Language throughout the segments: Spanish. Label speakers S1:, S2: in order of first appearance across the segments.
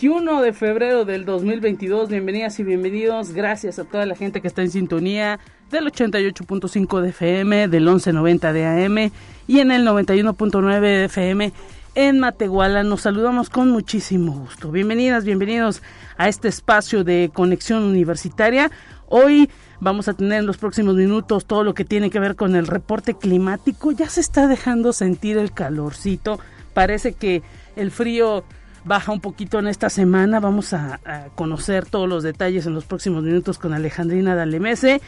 S1: 21 de febrero del 2022, bienvenidas y bienvenidos, gracias a toda la gente que está en sintonía del 88.5 de FM, del 1190 de AM y en el 91.9 de FM en Matehuala. Nos saludamos con muchísimo gusto. Bienvenidas, bienvenidos a este espacio de conexión universitaria. Hoy vamos a tener en los próximos minutos todo lo que tiene que ver con el reporte climático. Ya se está dejando sentir el calorcito. Parece que el frío baja un poquito en esta semana. Vamos a, conocer todos los detalles en los próximos minutos con Alejandrina Dalemese.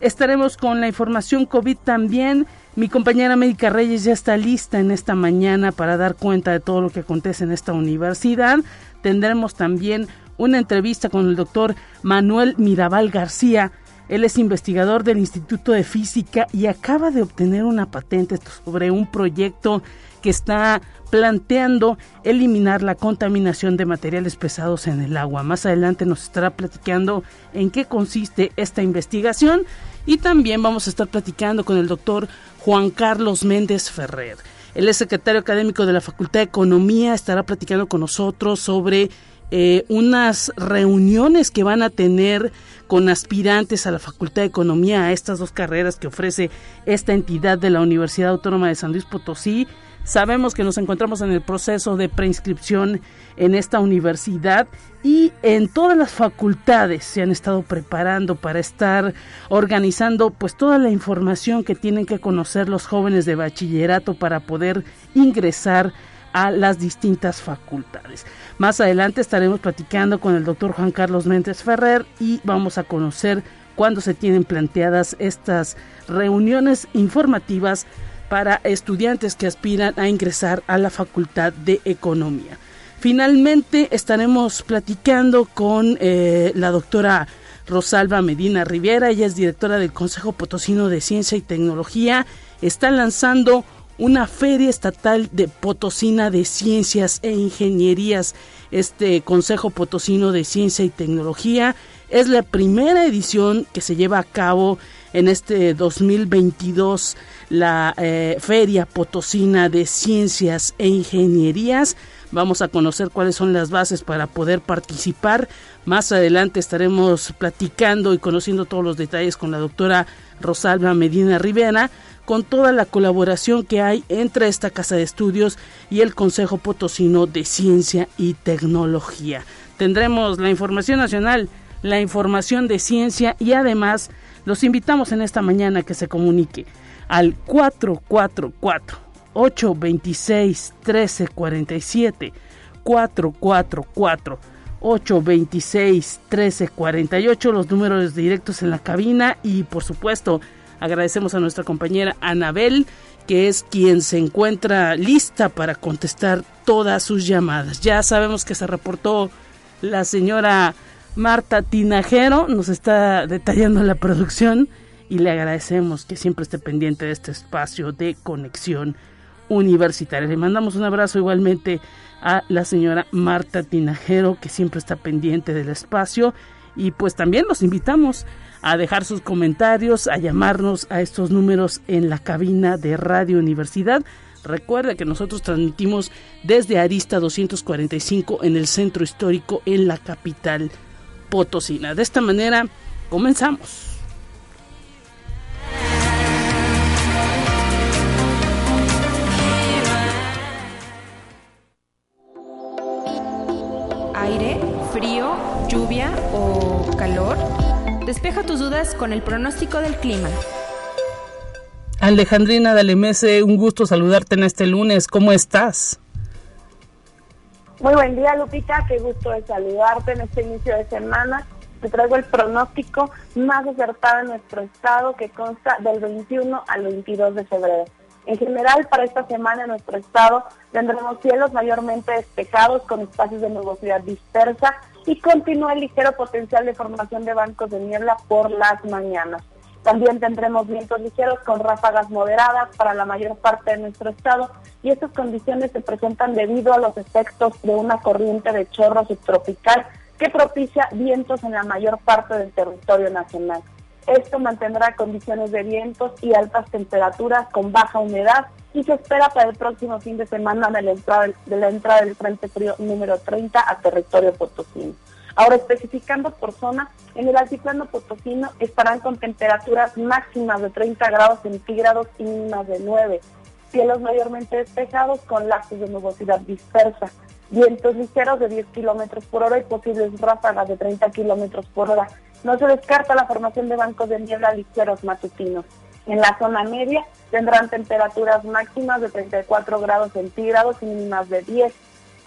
S1: Estaremos con la información COVID también. Mi compañera Médica Reyes ya está lista en esta mañana para dar cuenta de todo lo que acontece en esta universidad. Tendremos también una entrevista con el doctor Manuel Mirabal García. Él es investigador del Instituto de Física y acaba de obtener una patente sobre un proyecto que está planteando eliminar la contaminación de materiales pesados en el agua. Más adelante nos estará platicando en qué consiste esta investigación y también vamos a estar platicando con el doctor Juan Carlos Méndez Ferrer. Él es secretario académico de la Facultad de Economía, estará platicando con nosotros sobre eh, unas reuniones que van a tener con aspirantes a la Facultad de Economía, a estas dos carreras que ofrece esta entidad de la Universidad Autónoma de San Luis Potosí Sabemos que nos encontramos en el proceso de preinscripción en esta universidad y en todas las facultades se han estado preparando para estar organizando pues toda la información que tienen que conocer los jóvenes de bachillerato para poder ingresar a las distintas facultades. Más adelante estaremos platicando con el doctor Juan Carlos Méndez Ferrer y vamos a conocer cuándo se tienen planteadas estas reuniones informativas para estudiantes que aspiran a ingresar a la Facultad de Economía. Finalmente estaremos platicando con eh, la doctora Rosalba Medina Rivera, ella es directora del Consejo Potosino de Ciencia y Tecnología, está lanzando una feria estatal de Potosina de Ciencias e Ingenierías. Este Consejo Potosino de Ciencia y Tecnología es la primera edición que se lleva a cabo en este 2022 la eh, Feria Potosina de Ciencias e Ingenierías. Vamos a conocer cuáles son las bases para poder participar. Más adelante estaremos platicando y conociendo todos los detalles con la doctora Rosalba Medina Rivera, con toda la colaboración que hay entre esta casa de estudios y el Consejo Potosino de Ciencia y Tecnología. Tendremos la información nacional, la información de ciencia y además los invitamos en esta mañana a que se comunique al 444 826 1347 444 826 1348 los números directos en la cabina y por supuesto agradecemos a nuestra compañera Anabel que es quien se encuentra lista para contestar todas sus llamadas. Ya sabemos que se reportó la señora Marta Tinajero, nos está detallando la producción y le agradecemos que siempre esté pendiente de este espacio de conexión universitaria. Le mandamos un abrazo igualmente a la señora Marta Tinajero, que siempre está pendiente del espacio. Y pues también los invitamos a dejar sus comentarios, a llamarnos a estos números en la cabina de Radio Universidad. Recuerda que nosotros transmitimos desde Arista 245 en el centro histórico en la capital potosina. De esta manera, comenzamos.
S2: aire, frío, lluvia o calor? Despeja tus dudas con el pronóstico del clima.
S1: Alejandrina Dalemese, un gusto saludarte en este lunes. ¿Cómo estás?
S3: Muy buen día, Lupita. Qué gusto de saludarte en este inicio de semana. Te traigo el pronóstico más acertado en nuestro estado que consta del 21 al 22 de febrero. En general, para esta semana en nuestro estado tendremos cielos mayormente despejados con espacios de nubosidad dispersa y continúa el ligero potencial de formación de bancos de niebla por las mañanas. También tendremos vientos ligeros con ráfagas moderadas para la mayor parte de nuestro estado y estas condiciones se presentan debido a los efectos de una corriente de chorro subtropical que propicia vientos en la mayor parte del territorio nacional. Esto mantendrá condiciones de vientos y altas temperaturas con baja humedad y se espera para el próximo fin de semana de la entrada, del Frente Frío número 30 a territorio potosino. Ahora, especificando por zona, en el altiplano potosino estarán con temperaturas máximas de 30 grados centígrados y mínimas de 9. Cielos mayormente despejados con lapsos de nubosidad dispersa. Vientos ligeros de 10 kilómetros por hora y posibles ráfagas de 30 kilómetros por hora. No se descarta la formación de bancos de niebla ligeros matutinos. En la zona media tendrán temperaturas máximas de 34 grados centígrados y mínimas de 10.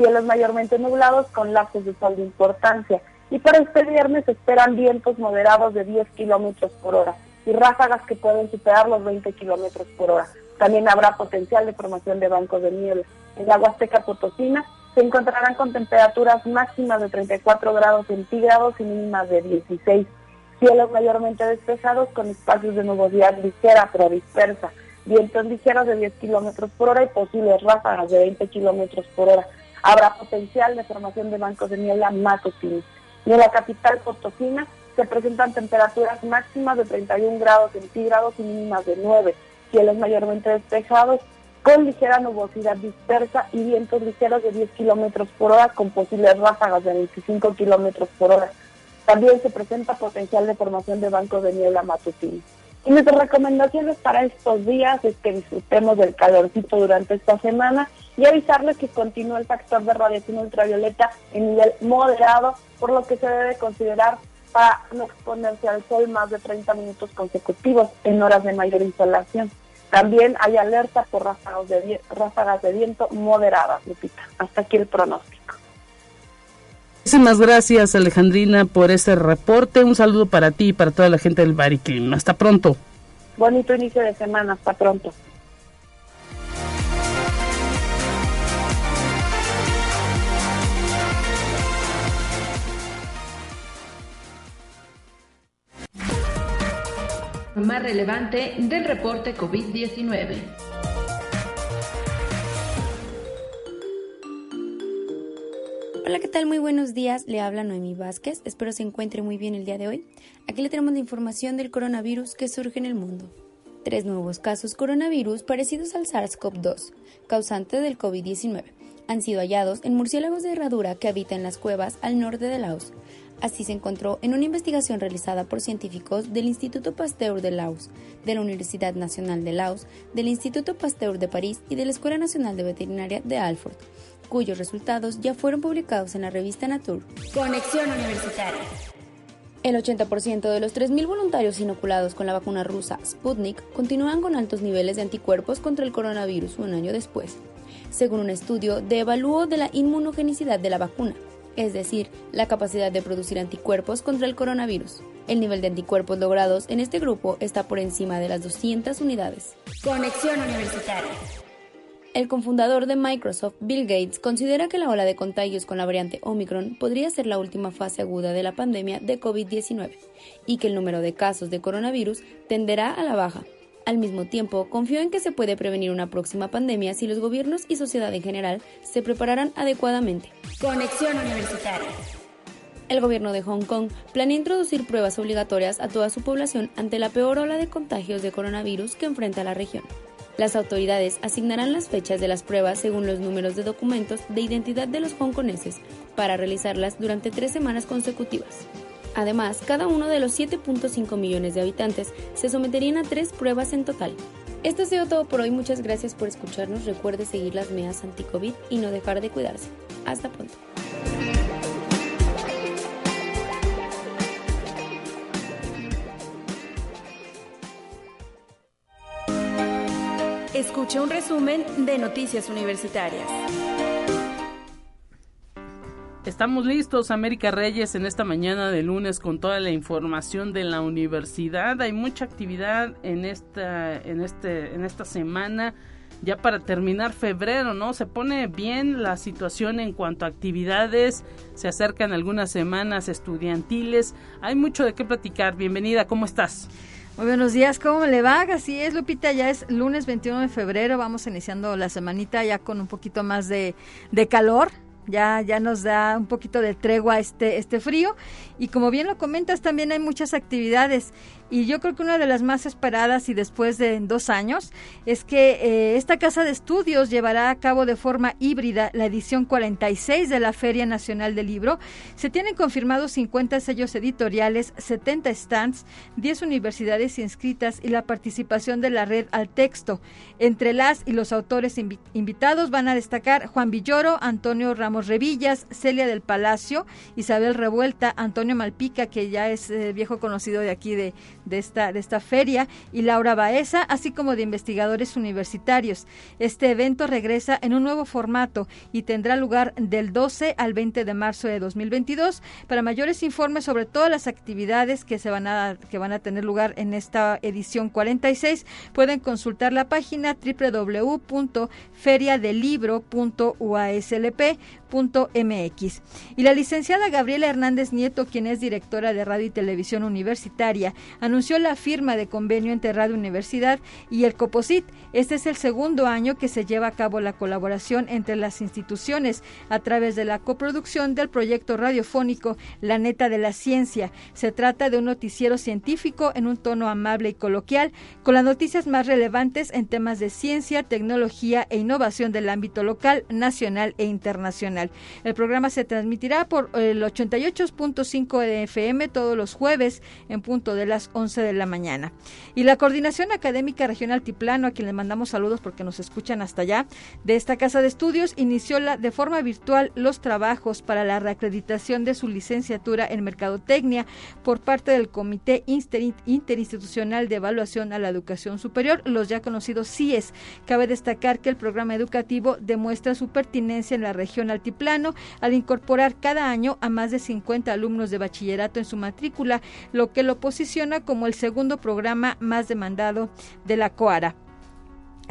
S3: Cielos mayormente nublados con lapsos de sol de importancia. Y para este viernes esperan vientos moderados de 10 kilómetros por hora y ráfagas que pueden superar los 20 kilómetros por hora. También habrá potencial de formación de bancos de niebla. En la Huasteca Potosina se encontrarán con temperaturas máximas de 34 grados centígrados y mínimas de 16. Cielos mayormente despejados con espacios de nubosidad ligera pero dispersa. Vientos ligeros de 10 kilómetros por hora y posibles ráfagas de 20 kilómetros por hora. Habrá potencial de formación de bancos de niebla matutinos. Y en la capital Potosina se presentan temperaturas máximas de 31 grados centígrados y mínimas de 9. Cielos mayormente despejados con ligera nubosidad dispersa y vientos ligeros de 10 kilómetros por hora con posibles ráfagas de 25 kilómetros por hora. También se presenta potencial de formación de bancos de niebla matutino. Y nuestras recomendaciones para estos días es que disfrutemos del calorcito durante esta semana y avisarles que continúa el factor de radiación ultravioleta en nivel moderado, por lo que se debe considerar para no exponerse al sol más de 30 minutos consecutivos en horas de mayor insolación. También hay alerta por ráfagas de, ráfagas de viento moderadas, Lupita. Hasta aquí el pronóstico.
S1: Muchísimas gracias, Alejandrina, por este reporte. Un saludo para ti y para toda la gente del Bariclim. Hasta pronto.
S3: Bonito inicio de semana. Hasta pronto.
S2: Más relevante del reporte COVID-19.
S4: Hola, ¿qué tal? Muy buenos días. Le habla Noemí Vázquez. Espero se encuentre muy bien el día de hoy. Aquí le tenemos la información del coronavirus que surge en el mundo. Tres nuevos casos coronavirus parecidos al SARS-CoV-2, causante del COVID-19, han sido hallados en murciélagos de herradura que habitan las cuevas al norte de Laos, Así se encontró en una investigación realizada por científicos del Instituto Pasteur de Laos, de la Universidad Nacional de Laos, del Instituto Pasteur de París y de la Escuela Nacional de Veterinaria de Alford, cuyos resultados ya fueron publicados en la revista Nature.
S2: Conexión Universitaria.
S4: El 80% de los 3.000 voluntarios inoculados con la vacuna rusa Sputnik continúan con altos niveles de anticuerpos contra el coronavirus un año después, según un estudio de evalúo de la inmunogenicidad de la vacuna es decir, la capacidad de producir anticuerpos contra el coronavirus. El nivel de anticuerpos logrados en este grupo está por encima de las 200 unidades.
S2: Conexión Universitaria.
S4: El cofundador de Microsoft, Bill Gates, considera que la ola de contagios con la variante Omicron podría ser la última fase aguda de la pandemia de COVID-19 y que el número de casos de coronavirus tenderá a la baja, al mismo tiempo, confió en que se puede prevenir una próxima pandemia si los gobiernos y sociedad en general se prepararán adecuadamente.
S2: Conexión Universitaria.
S4: El gobierno de Hong Kong planea introducir pruebas obligatorias a toda su población ante la peor ola de contagios de coronavirus que enfrenta la región. Las autoridades asignarán las fechas de las pruebas según los números de documentos de identidad de los hongkoneses para realizarlas durante tres semanas consecutivas. Además, cada uno de los 7.5 millones de habitantes se someterían a tres pruebas en total. Esto ha sido todo por hoy, muchas gracias por escucharnos, recuerde seguir las medidas anti-COVID y no dejar de cuidarse. Hasta pronto.
S2: Escuche un resumen de Noticias Universitarias.
S1: Estamos listos, América Reyes, en esta mañana de lunes con toda la información de la universidad. Hay mucha actividad en esta, en este, en esta semana. Ya para terminar febrero, ¿no? Se pone bien la situación en cuanto a actividades. Se acercan algunas semanas estudiantiles. Hay mucho de qué platicar. Bienvenida, ¿cómo estás?
S5: Muy buenos días, ¿cómo le va? Así es, Lupita, ya es lunes 21 de febrero, vamos iniciando la semanita ya con un poquito más de, de calor, ya, ya nos da un poquito de tregua este, este frío. Y como bien lo comentas, también hay muchas actividades. Y yo creo que una de las más esperadas y después de dos años es que eh, esta casa de estudios llevará a cabo de forma híbrida la edición 46 de la Feria Nacional del Libro. Se tienen confirmados 50 sellos editoriales, 70 stands, 10 universidades inscritas y la participación de la red al texto. Entre las y los autores invitados van a destacar Juan Villoro, Antonio Ramos Revillas, Celia del Palacio, Isabel Revuelta, Antonio Malpica, que ya es eh, viejo conocido de aquí de de esta, de esta feria, y Laura Baeza, así como de investigadores universitarios. Este evento regresa en un nuevo formato y tendrá lugar del 12 al 20 de marzo de 2022. Para mayores informes sobre todas las actividades que, se van, a, que van a tener lugar en esta edición 46, pueden consultar la página www.feriadelibro.uaslp.mx. Y la licenciada Gabriela Hernández Nieto, quien es directora de Radio y Televisión Universitaria, anunció la firma de convenio entre Radio Universidad y el COPOSIT. Este es el segundo año que se lleva a cabo la colaboración entre las instituciones a través de la coproducción del proyecto radiofónico La Neta de la Ciencia. Se trata de un noticiero científico en un tono amable y coloquial, con las noticias más relevantes en temas de ciencia, tecnología e innovación del ámbito local, nacional e internacional. El programa se transmitirá por el 88.5 de FM todos los jueves en punto de las 11 de la mañana. Y la Coordinación Académica Regional Tiplano, a quien le mandamos saludos porque nos escuchan hasta allá, de esta casa de estudios, inició la, de forma virtual los trabajos para la reacreditación de su licenciatura en Mercadotecnia por parte del Comité Interinstitucional de Evaluación a la Educación Superior, los ya conocidos CIES. Cabe destacar que el programa educativo demuestra su pertinencia en la región altiplano al incorporar cada año a más de 50 alumnos de bachillerato en su matrícula, lo que lo posiciona como el segundo programa más demandado de la COARA.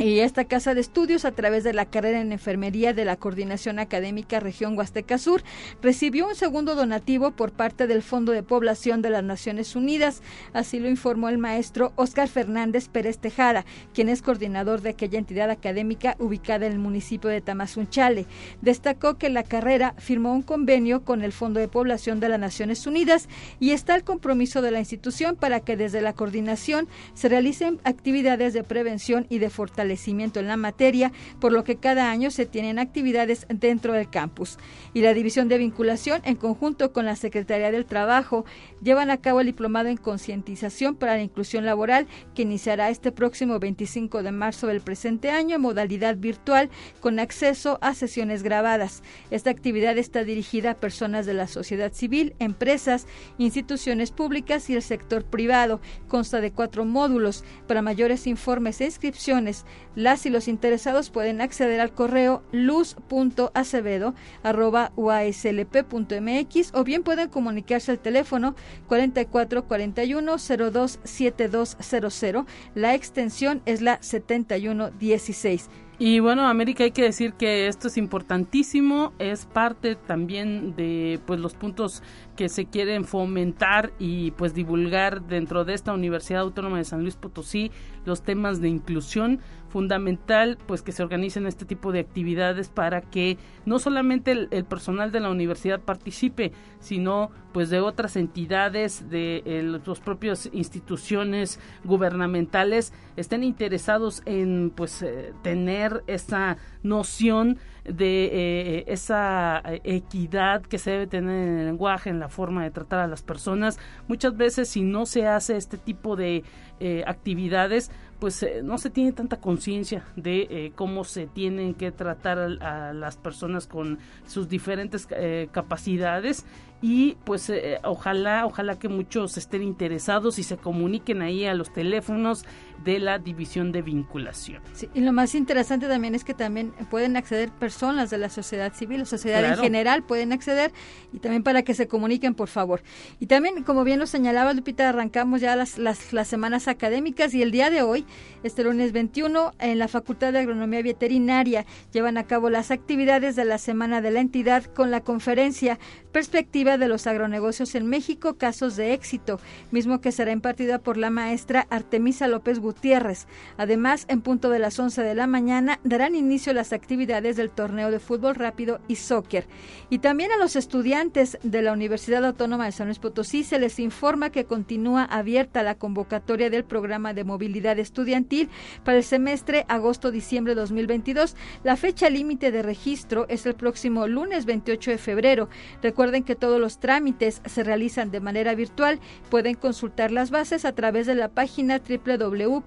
S5: Y esta casa de estudios, a través de la carrera en enfermería de la Coordinación Académica Región Huasteca Sur, recibió un segundo donativo por parte del Fondo de Población de las Naciones Unidas. Así lo informó el maestro Óscar Fernández Pérez Tejada, quien es coordinador de aquella entidad académica ubicada en el municipio de Tamazunchale. Destacó que la carrera firmó un convenio con el Fondo de Población de las Naciones Unidas y está el compromiso de la institución para que desde la coordinación se realicen actividades de prevención y de fortalecimiento en la materia, por lo que cada año se tienen actividades dentro del campus. Y la División de Vinculación, en conjunto con la Secretaría del Trabajo, llevan a cabo el diplomado en concientización para la inclusión laboral que iniciará este próximo 25 de marzo del presente año en modalidad virtual con acceso a sesiones grabadas. Esta actividad está dirigida a personas de la sociedad civil, empresas, instituciones públicas y el sector privado. Consta de cuatro módulos. Para mayores informes e inscripciones, las y los interesados pueden acceder al correo luz.acevedo.uaslp.mx o bien pueden comunicarse al teléfono 4441 027200. La extensión es la 7116.
S1: Y bueno, América, hay que decir que esto es importantísimo, es parte también de pues los puntos que se quieren fomentar y pues divulgar dentro de esta Universidad Autónoma de San Luis Potosí los temas de inclusión fundamental pues que se organicen este tipo de actividades para que no solamente el, personal de la universidad participe sino pues de otras entidades de las propias instituciones gubernamentales estén interesados en pues eh, tener esa noción de eh, esa equidad que se debe tener en el lenguaje, en la forma de tratar a las personas. Muchas veces si no se hace este tipo de eh, actividades, pues eh, no se tiene tanta conciencia de eh, cómo se tienen que tratar a, las personas con sus diferentes eh, capacidades y pues ojalá ojalá que muchos estén interesados y se comuniquen ahí a los teléfonos de la división de vinculación.
S5: Sí, y lo más interesante también es que también pueden acceder personas de la sociedad civil, la sociedad en general pueden acceder y también para que se comuniquen, por favor. Y también, como bien lo señalaba Lupita, arrancamos ya las, las, las semanas académicas y el día de hoy Este lunes 21, en la Facultad de Agronomía Veterinaria, llevan a cabo las actividades de la Semana de la Entidad con la conferencia Perspectiva de los agronegocios en México, casos de éxito, mismo que será impartida por la maestra Artemisa López Gutiérrez. Además, en punto de las 11 de la mañana, darán inicio las actividades del torneo de fútbol rápido y soccer. Y también a los estudiantes de la Universidad Autónoma de San Luis Potosí se les informa que continúa abierta la convocatoria del programa de movilidad estudiantil para el semestre agosto-diciembre 2022. La fecha límite de registro es el próximo lunes 28 de febrero. Recuerden que todos los trámites se realizan de manera virtual. Pueden consultar las bases a través de la página www.uaslp.mx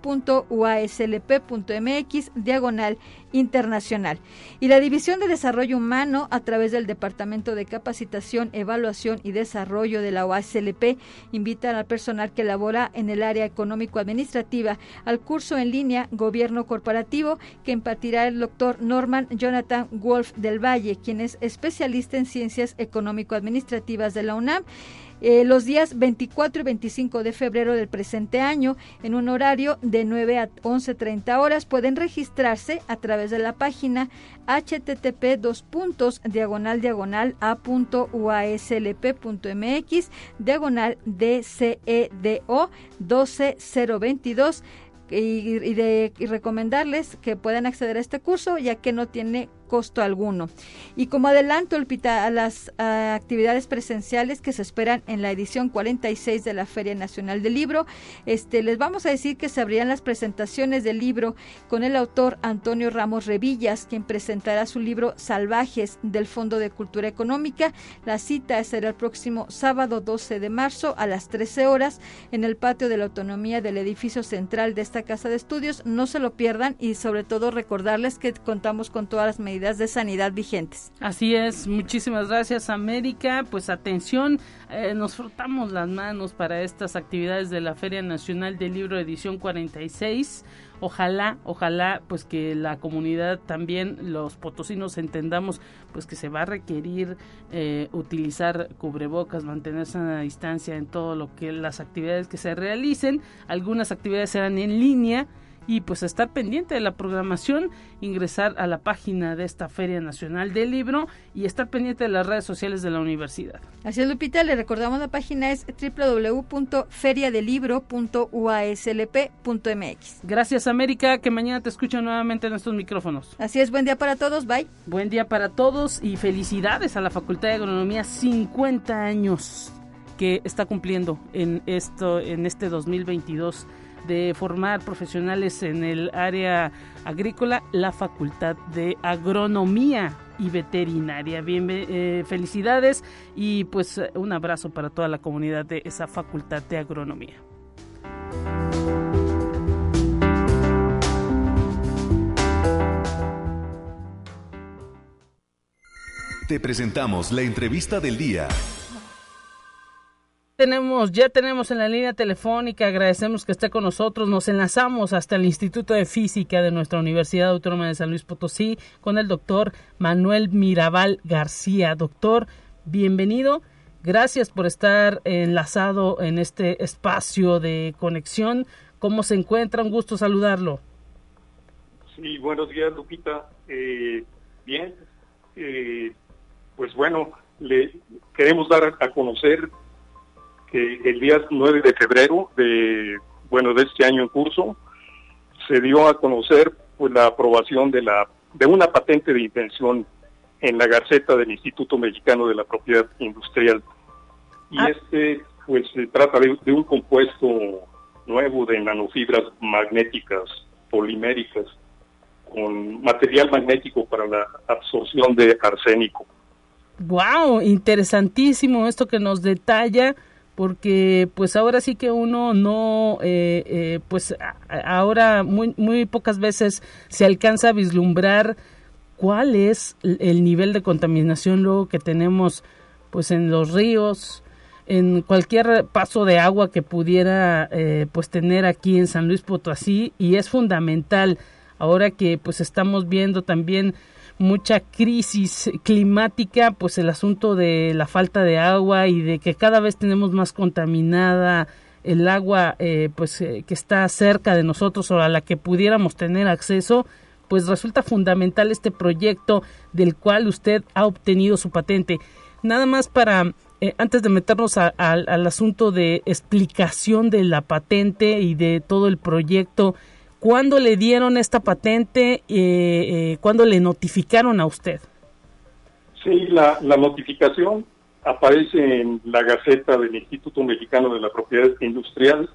S5: diagonal internacional. Y la División de Desarrollo Humano, a través del Departamento de Capacitación, Evaluación y Desarrollo de la UASLP, invita al personal que labora en el área económico-administrativa al curso en línea Gobierno Corporativo que impartirá el doctor Norman Jonathan Wolf del Valle, quien es especialista en ciencias económico-administrativas de la UNAM. Eh, los días 24 y 25 de febrero del presente año en un horario de 9 a 11.30 horas. Pueden registrarse a través de la página http dos puntos diagonal diagonal a.uaslp.mx diagonal dcedo 12022 y, y, de, y recomendarles que puedan acceder a este curso ya que no tiene costo alguno. Y como adelanto a las actividades presenciales que se esperan en la edición 46 de la Feria Nacional del Libro, este, les vamos a decir que se abrirán las presentaciones del libro con el autor Antonio Ramos Revillas, quien presentará su libro Salvajes del Fondo de Cultura Económica. La cita será el próximo sábado 12 de marzo a las 13 horas en el patio de la autonomía del edificio central de esta casa de estudios. No se lo pierdan y sobre todo recordarles que contamos con todas las medidas de sanidad vigentes.
S1: Así es, muchísimas gracias América. Pues atención, eh, nos frotamos las manos para estas actividades de la Feria Nacional del Libro edición 46. Ojalá, ojalá, pues que la comunidad también, los potosinos entendamos, pues que se va a requerir eh, utilizar cubrebocas, mantenerse a distancia en todo lo que las actividades que se realicen. Algunas actividades serán en línea y pues estar pendiente de la programación, ingresar a la página de esta Feria Nacional del Libro y estar pendiente de las redes sociales de la universidad.
S5: Así es, Lupita, le recordamos la página es www.feriadelibro.uaslp.mx.
S1: Gracias, América, que mañana te escucho nuevamente en estos micrófonos.
S5: Así es, buen día para todos, bye.
S1: Buen día para todos y felicidades a la Facultad de Agronomía, 50 años que está cumpliendo en esto en este 2022 de formar profesionales en el área agrícola, la Facultad de Agronomía y Veterinaria. Bien, eh, felicidades y pues un abrazo para toda la comunidad de esa Facultad de Agronomía.
S6: Te presentamos la entrevista del día
S1: tenemos, ya tenemos en la línea telefónica, agradecemos que esté con nosotros, nos enlazamos hasta el Instituto de Física de nuestra Universidad Autónoma de San Luis Potosí con el doctor Manuel Mirabal García. Doctor, bienvenido, gracias por estar enlazado en este espacio de conexión. ¿Cómo se encuentra? Un gusto saludarlo.
S7: Sí, buenos días, Lupita. Eh, bien, eh, pues bueno, le queremos dar a conocer el día 9 de febrero de, bueno, de este año en curso, se dio a conocer pues, la aprobación de, la, de una patente de intención en la Gaceta del Instituto Mexicano de la Propiedad Industrial. Y ah. este, pues, se trata de, de un compuesto nuevo de nanofibras magnéticas poliméricas con material magnético para la absorción de arsénico.
S1: Wow, interesantísimo esto que nos detalla porque pues ahora sí que uno no eh, eh, pues ahora muy muy pocas veces se alcanza a vislumbrar cuál es el nivel de contaminación luego que tenemos pues en los ríos en cualquier paso de agua que pudiera eh, pues tener aquí en San Luis Potosí. Y es fundamental ahora que pues estamos viendo también mucha crisis climática, pues el asunto de la falta de agua y de que cada vez tenemos más contaminada el agua eh, pues eh, que está cerca de nosotros o a la que pudiéramos tener acceso, pues resulta fundamental este proyecto del cual usted ha obtenido su patente. Nada más para, eh, antes de meternos al asunto de explicación de la patente y de todo el proyecto, ¿cuándo le dieron esta patente? Eh, ¿Cuándo le notificaron a usted?
S7: Sí, la, la notificación aparece en la Gaceta del Instituto Mexicano de la Propiedad Industrial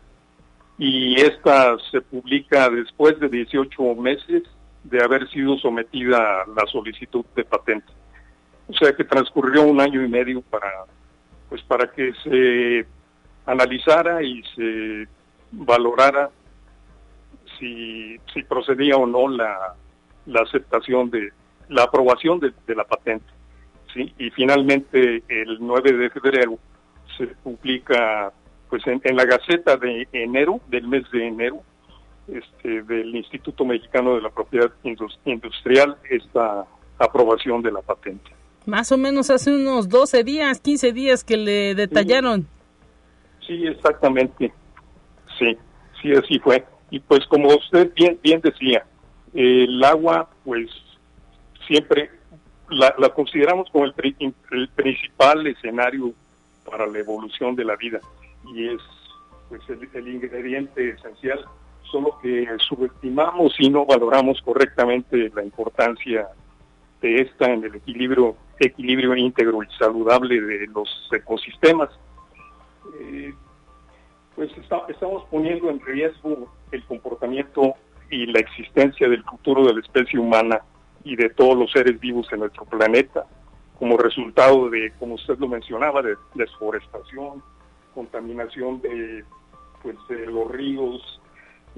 S7: y esta se publica después de 18 meses de haber sido sometida a la solicitud de patente. O sea que transcurrió un año y medio para pues para que se analizara y se valorara si, si procedía o no la, la aceptación de la aprobación de la patente. ¿sí? y finalmente el 9 de febrero se publica pues en, la Gaceta de enero, del mes de enero, este, del Instituto Mexicano de la Propiedad Industrial, esta aprobación de la patente.
S1: Más o menos hace unos 12 días, 15 días que le detallaron.
S7: Sí, exactamente. Sí, sí, así fue. Y pues como usted bien, bien decía, el agua pues siempre la, consideramos como el, principal escenario para la evolución de la vida y es pues el, ingrediente esencial, solo que subestimamos y no valoramos correctamente la importancia de esta en el equilibrio equilibrio íntegro y saludable de los ecosistemas. Eh, pues estamos poniendo en riesgo el comportamiento y la existencia del futuro de la especie humana y de todos los seres vivos en nuestro planeta, como resultado de, como usted lo mencionaba, de desforestación, contaminación de, pues, de los ríos,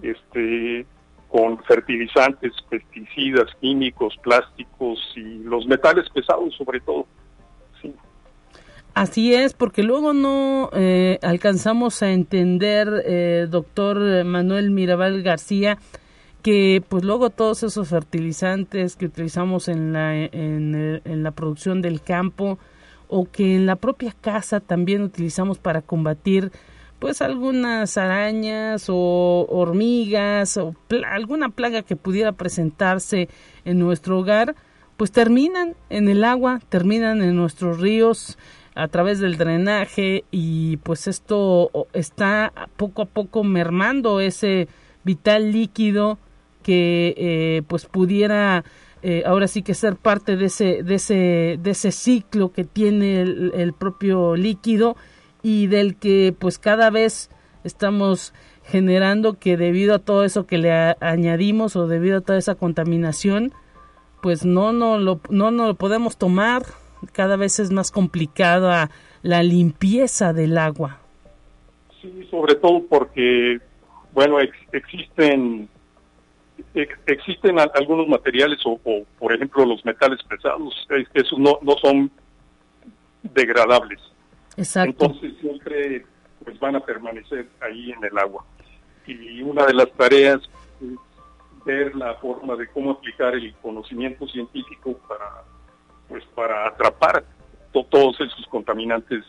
S7: este, con fertilizantes, pesticidas, químicos, plásticos y los metales pesados sobre todo.
S1: Así es, porque luego no eh, alcanzamos a entender, eh, doctor Manuel Mirabal García, que pues luego todos esos fertilizantes que utilizamos en la, en, la producción del campo o que en la propia casa también utilizamos para combatir pues algunas arañas o hormigas o alguna plaga que pudiera presentarse en nuestro hogar, pues terminan en el agua, terminan en nuestros ríos a través del drenaje y pues esto está poco a poco mermando ese vital líquido que eh, pues pudiera eh, ahora sí que ser parte de ese de ese de ese ciclo que tiene el, propio líquido y del que pues cada vez estamos generando que debido a todo eso que le añadimos o debido a toda esa contaminación pues no no lo no, no lo podemos tomar cada vez es más complicada la limpieza del agua.
S7: Sí sobre todo porque bueno existen existen algunos materiales o, por ejemplo los metales pesados esos no, no son degradables.
S1: Exacto.
S7: entonces siempre pues van a permanecer ahí en el agua. Y una de las tareas es ver la forma de cómo aplicar el conocimiento científico para pues para atrapar todos esos contaminantes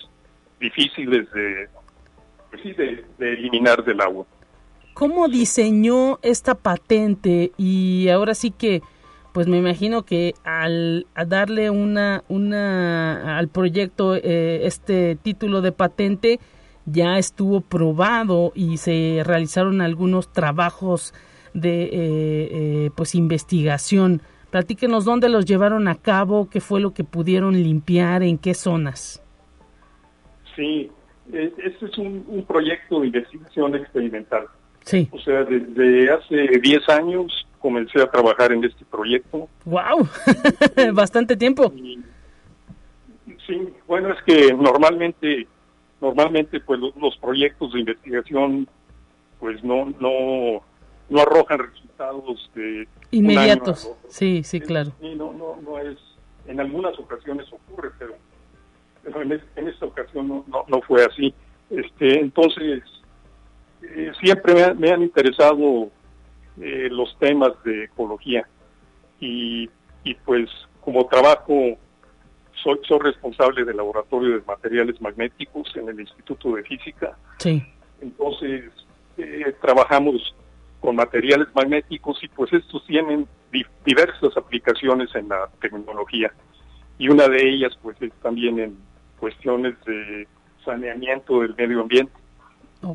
S7: difíciles de pues de eliminar del agua
S1: ¿Cómo diseñó esta patente? Y ahora sí que, pues me imagino que al darle una, una, al proyecto eh, este título de patente, ya estuvo probado y se realizaron algunos trabajos de eh, eh, pues investigación. Platíquenos dónde los llevaron a cabo, qué fue lo que pudieron limpiar, en qué zonas.
S7: Sí, este es un, un proyecto de investigación experimental.
S1: Sí.
S7: O sea, desde hace 10 años comencé a trabajar en este proyecto.
S1: ¡Wow! Bastante tiempo.
S7: sí, bueno, es que normalmente, normalmente pues los, proyectos de investigación pues no, no, no arrojan resultados de
S1: inmediatos. sí, sí, claro.
S7: No, no, no es, en algunas ocasiones ocurre, pero, en, en, esta ocasión no, no, no fue así. Este, entonces, eh, siempre me, han interesado eh, los temas de ecología y, pues como trabajo soy, soy responsable del laboratorio de materiales magnéticos en el Instituto de Física.
S1: Sí.
S7: Entonces, eh, trabajamos con materiales magnéticos y pues estos tienen diversas aplicaciones en la tecnología. Y una de ellas pues es también en cuestiones de saneamiento del medio ambiente.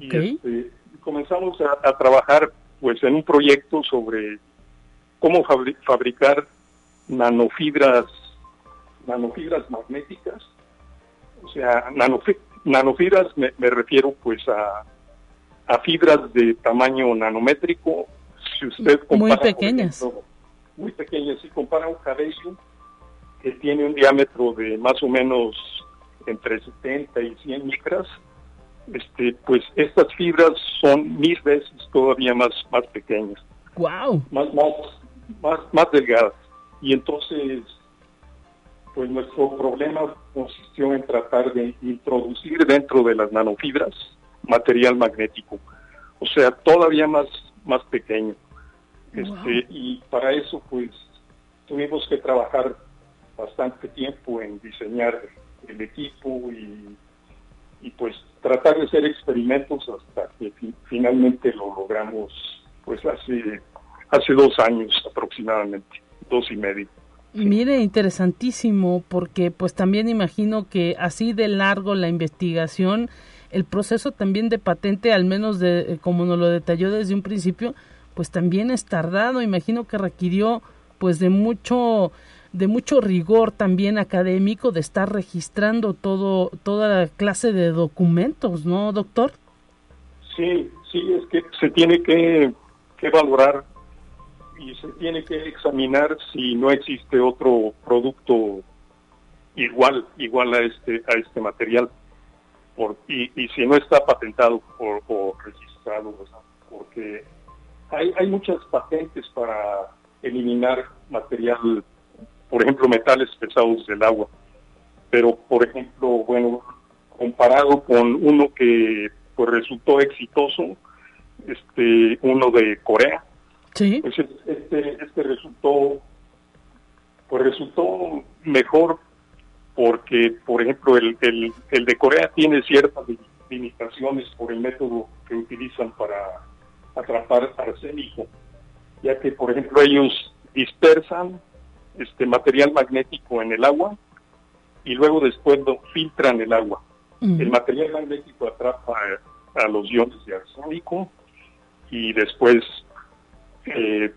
S7: Y este, comenzamos a, trabajar pues en un proyecto sobre cómo fabricar nanofibras nanofibras magnéticas. O sea nanofibras me, refiero pues a, a fibras de tamaño nanométrico
S1: si usted compara, muy pequeñas
S7: muy pequeñas si compara un cabello que tiene un diámetro de más o menos entre 70 y 100 micras este, pues estas fibras son mil veces todavía más, más pequeñas.
S1: Wow.
S7: Más, más, más, más delgadas. Y entonces, pues nuestro problema consistió en tratar de introducir dentro de las nanofibras material magnético. O sea, todavía más, más pequeño. Este, y para eso, pues, tuvimos que trabajar bastante tiempo en diseñar el equipo y y pues tratar de hacer experimentos hasta que finalmente lo logramos pues hace hace dos años aproximadamente dos y medio
S1: Mire, interesantísimo, porque pues también imagino que así de largo la investigación, el proceso también de patente, al menos de eh, como nos lo detalló desde un principio, pues también es tardado, imagino que requirió pues de mucho de mucho rigor también académico de estar registrando todo toda clase de documentos, ¿no, doctor?
S7: Sí, sí, es que se tiene que, que valorar y se tiene que examinar si no existe otro producto igual igual a este a este material por, y, y si no está patentado o, o registrado porque hay, hay muchas patentes para eliminar material por ejemplo, metales pesados del agua. Pero, por ejemplo, bueno, comparado con uno que pues resultó exitoso, este, uno de Corea,
S1: sí.
S7: pues este, este resultó, pues resultó mejor porque, por ejemplo, el, el, el de Corea tiene ciertas limitaciones por el método que utilizan para atrapar arsénico, ya que, por ejemplo, ellos dispersan este material magnético en el agua y luego después lo filtran el agua. El material magnético atrapa a, los iones de arsénico y después, eh,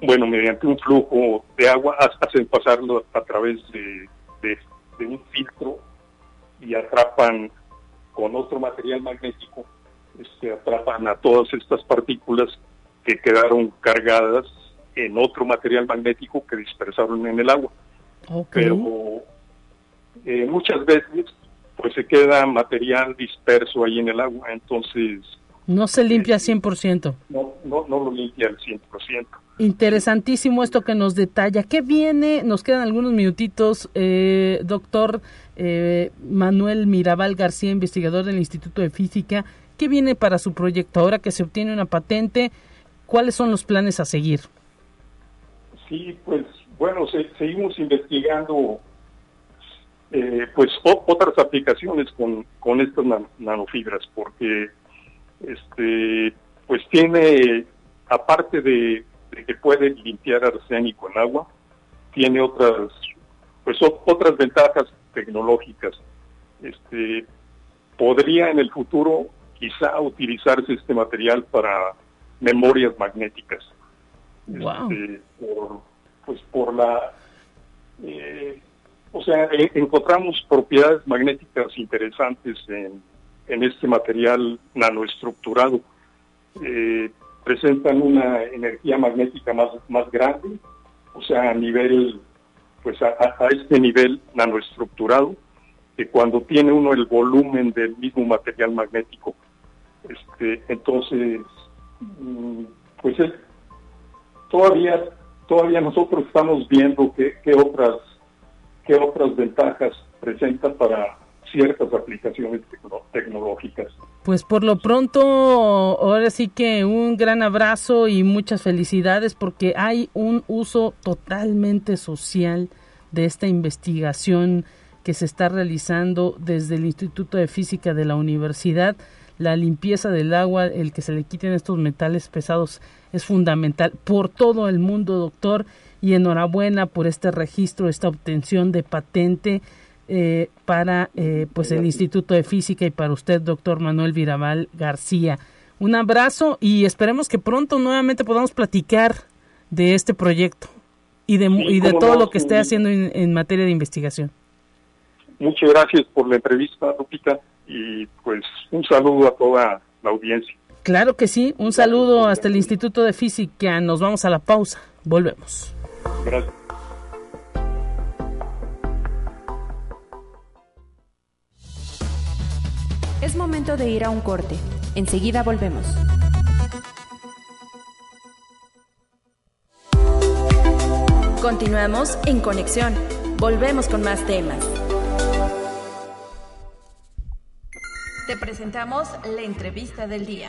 S7: bueno, mediante un flujo de agua hacen pasarlo a través de, de un filtro y atrapan con otro material magnético, este, atrapan a todas estas partículas que quedaron cargadas en otro material magnético que dispersaron en el agua. Pero eh, muchas veces pues se queda material disperso ahí en el agua, entonces...
S1: No se limpia 100%.
S7: Eh, no, no, no lo limpia al 100%.
S1: Interesantísimo esto que nos detalla. ¿Qué viene? Nos quedan algunos minutitos, eh, doctor eh, Manuel Mirabal García, investigador del Instituto de Física. ¿Qué viene para su proyecto ahora que se obtiene una patente? ¿Cuáles son los planes a seguir?
S7: Sí, pues bueno, seguimos investigando eh, pues otras aplicaciones con, con estas nanofibras porque este pues tiene aparte de, que puede limpiar arsénico en agua tiene otras pues otras ventajas tecnológicas. Este podría en el futuro quizá utilizarse este material para memorias magnéticas. Este, por, pues por la, eh, o sea, e, encontramos propiedades magnéticas interesantes en, en este material nanoestructurado. Eh, presentan una energía magnética más, más grande, o sea, a nivel, pues a, a este nivel nanoestructurado, que cuando tiene uno el volumen del mismo material magnético. Este, entonces, mm, pues es, todavía todavía nosotros estamos viendo qué, qué otras qué otras ventajas presenta para ciertas aplicaciones tecnológicas.
S1: Pues por lo pronto, ahora sí que un gran abrazo y muchas felicidades porque hay un uso totalmente social de esta investigación que se está realizando desde el Instituto de Física de la Universidad la limpieza del agua, el que se le quiten estos metales pesados es fundamental por todo el mundo, doctor, y enhorabuena por este registro, esta obtención de patente eh, para eh, pues el Instituto de Física y para usted, doctor Manuel Virabal García. Un abrazo y esperemos que pronto nuevamente podamos platicar de este proyecto y de, y de todo lo que esté haciendo en, materia de investigación.
S7: Muchas gracias por la entrevista, Lupita, y pues un saludo a toda la audiencia.
S1: Claro que sí, un saludo hasta el Instituto de Física. Nos vamos a la pausa. Volvemos. Gracias.
S2: Es momento de ir a un corte. Enseguida volvemos. Continuamos en conexión. Volvemos con más temas. Te presentamos la entrevista del día.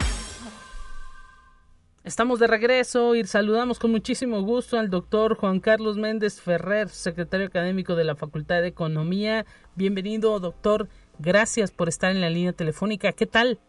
S1: Estamos de regreso y saludamos con muchísimo gusto al doctor Juan Carlos Méndez Ferrer, secretario académico de la Facultad de Economía. Bienvenido, doctor. Gracias por estar en la línea telefónica. ¿Qué tal?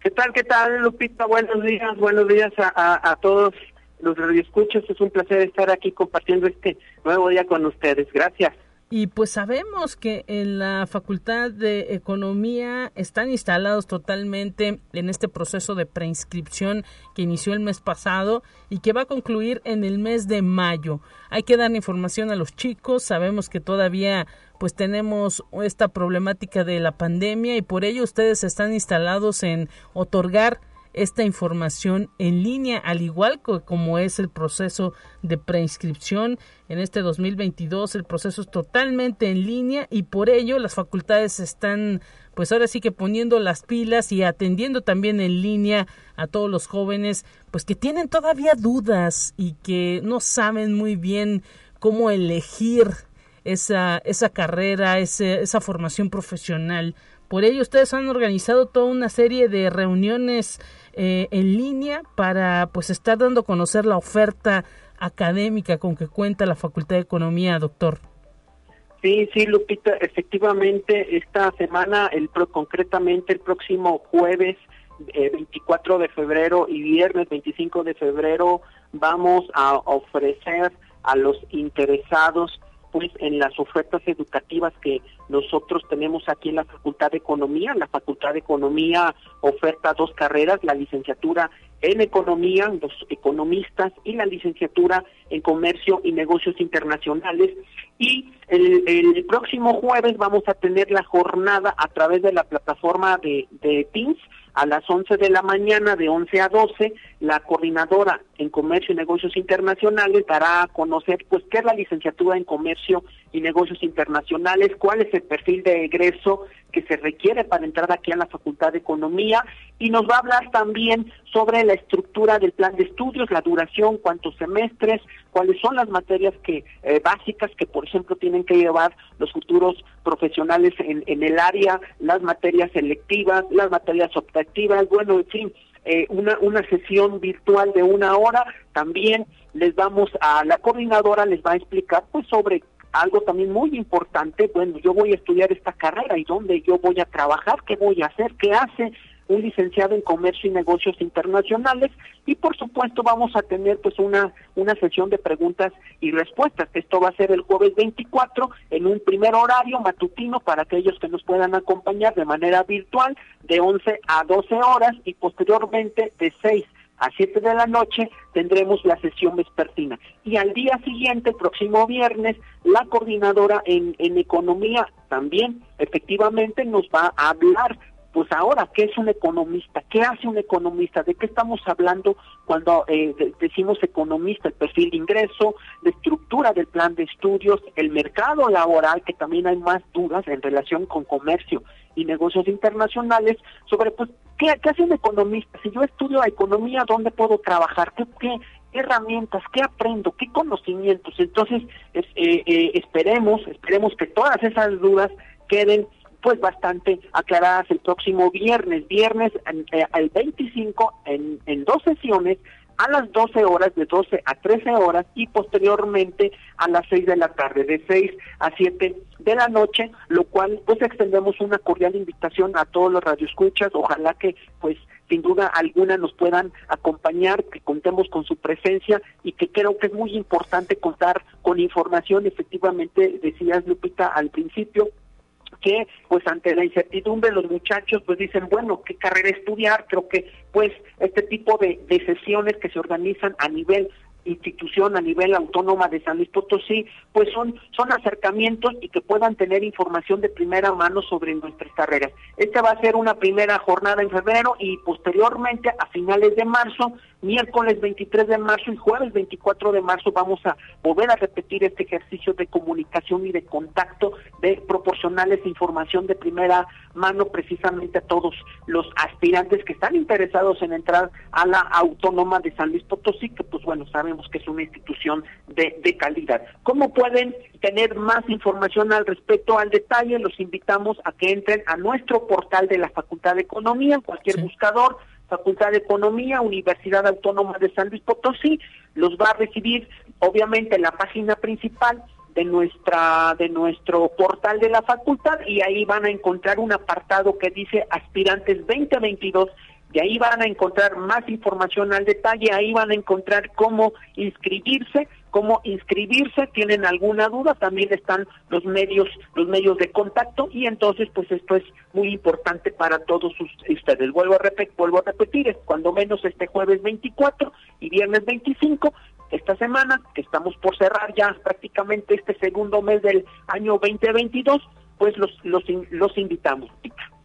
S8: ¿Qué tal, qué tal, Lupita? Buenos días, buenos días a, a todos los radioescuchos. Es un placer estar aquí compartiendo este nuevo día con ustedes. Gracias.
S1: Y pues sabemos que en la Facultad de Economía están instalados totalmente en este proceso de preinscripción que inició el mes pasado y que va a concluir en el mes de mayo. Hay que dar información a los chicos, sabemos que todavía pues tenemos esta problemática de la pandemia y por ello ustedes están instalados en otorgar esta información en línea, al igual que como es el proceso de preinscripción en este 2022. El proceso es totalmente en línea y por ello las facultades están, pues ahora sí que poniendo las pilas y atendiendo también en línea a todos los jóvenes, pues que tienen todavía dudas y que no saben muy bien cómo elegir esa, esa carrera, esa formación profesional. Por ello, ustedes han organizado toda una serie de reuniones eh, en línea para pues estar dando a conocer la oferta académica con que cuenta la Facultad de Economía, doctor.
S8: Sí, sí, Lupita, efectivamente, esta semana, el concretamente el próximo jueves 24 eh, de febrero y viernes 25 de febrero, vamos a ofrecer a los interesados pues en las ofertas educativas que nosotros tenemos aquí en la Facultad de Economía. La Facultad de Economía oferta dos carreras, la licenciatura en Economía, los economistas, y la licenciatura en Comercio y Negocios Internacionales. Y el, próximo jueves vamos a tener la jornada a través de la plataforma de, de Teams a las 11 de la mañana, de 11 a 12, la coordinadora en Comercio y Negocios Internacionales dará a conocer pues qué es la licenciatura en Comercio y Negocios Internacionales, cuál es el perfil de egreso que se requiere para entrar aquí a la Facultad de Economía. Y nos va a hablar también sobre la estructura del plan de estudios, la duración, cuántos semestres, cuáles son las materias que eh, básicas que por ejemplo tienen que llevar los futuros profesionales en, en el área, las materias selectivas, las materias optativas, bueno, en fin, eh, una, una sesión virtual de una hora, también les vamos a la coordinadora les va a explicar pues sobre algo también muy importante, bueno, yo voy a estudiar esta carrera y dónde yo voy a trabajar, qué voy a hacer, qué hace un licenciado en comercio y negocios internacionales y por supuesto vamos a tener pues una una sesión de preguntas y respuestas. Esto va a ser el jueves 24 en un primer horario matutino para aquellos que nos puedan acompañar de manera virtual de 11 a 12 horas y posteriormente de 6 a 7 de la noche tendremos la sesión vespertina. Y al día siguiente, próximo viernes, la coordinadora en, en economía también efectivamente nos va a hablar pues ahora, ¿qué es un economista? ¿Qué hace un economista? ¿De qué estamos hablando cuando eh, decimos economista? El perfil de ingreso, la estructura del plan de estudios, el mercado laboral, que también hay más dudas en relación con comercio y negocios internacionales, sobre pues, ¿qué, hace un economista? Si yo estudio economía, ¿dónde puedo trabajar? ¿Qué, qué, herramientas, qué aprendo, qué conocimientos? Entonces, eh, eh, esperemos, esperemos que todas esas dudas queden pues bastante aclaradas el próximo viernes, viernes el eh, 25 en, en dos sesiones a las 12 horas, de 12 a 13 horas y posteriormente a las 6 de la tarde, de 6 a 7 de la noche, lo cual pues extendemos una cordial invitación a todos los radioescuchas, ojalá que pues sin duda alguna nos puedan acompañar, que contemos con su presencia y que creo que es muy importante contar con información, efectivamente decías Lupita al principio, que pues ante la incertidumbre los muchachos pues dicen, bueno, ¿qué carrera estudiar? Creo que pues este tipo de, de sesiones que se organizan a nivel institución a nivel autónoma de San Luis Potosí, pues son, son acercamientos y que puedan tener información de primera mano sobre nuestras carreras. Esta va a ser una primera jornada en febrero y posteriormente a finales de marzo, miércoles 23 de marzo y jueves 24 de marzo vamos a volver a repetir este ejercicio de comunicación y de contacto, de proporcionarles información de primera mano precisamente a todos los aspirantes que están interesados en entrar a la autónoma de San Luis Potosí, que pues bueno, saben que es una institución de, de calidad. ¿Cómo pueden tener más información al respecto al detalle? Los invitamos a que entren a nuestro portal de la Facultad de Economía, en cualquier buscador, Facultad de Economía, Universidad Autónoma de San Luis Potosí, los va a recibir obviamente en la página principal de nuestra de nuestro portal de la facultad y ahí van a encontrar un apartado que dice aspirantes 2022 de ahí van a encontrar más información al detalle, ahí van a encontrar cómo inscribirse, cómo inscribirse, tienen alguna duda, también están los medios, los medios de contacto y entonces pues esto es muy importante para todos ustedes. Vuelvo a repetir, vuelvo a repetir, cuando menos este jueves 24 y viernes 25 esta semana, que estamos por cerrar ya prácticamente este segundo mes del año 2022, pues los los los invitamos.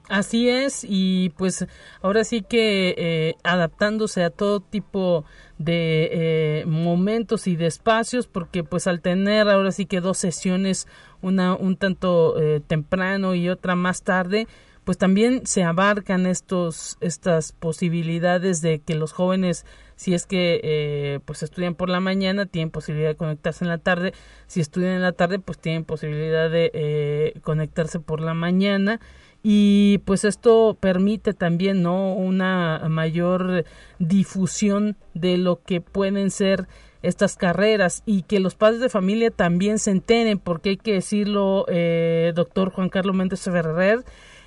S1: Así es, y pues ahora sí que eh, adaptándose a todo tipo de eh, momentos y de espacios, porque pues al tener ahora sí que dos sesiones, una un tanto eh, temprano y otra más tarde, pues también se abarcan estos estas posibilidades de que los jóvenes si es que pues estudian por la mañana tienen posibilidad de conectarse en la tarde si estudian en la tarde pues tienen posibilidad de conectarse por la mañana y pues esto permite también no una mayor difusión de lo que pueden ser estas carreras y que los padres de familia también se enteren porque hay que decirlo eh, doctor Juan Carlos Méndez Ferrer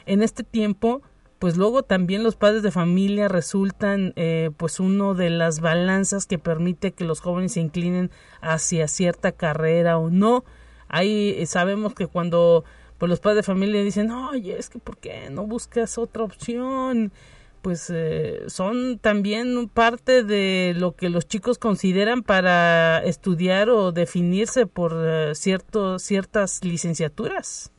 S1: en este tiempo pues luego también los padres de familia resultan eh, pues uno de las balanzas que permite que los jóvenes se inclinen hacia cierta carrera o no. Ahí sabemos que cuando pues los padres de familia dicen, oye, es que ¿por qué no buscas otra opción? Pues eh, son también parte de lo que los chicos consideran para estudiar o definirse por uh, ciertas licenciaturas.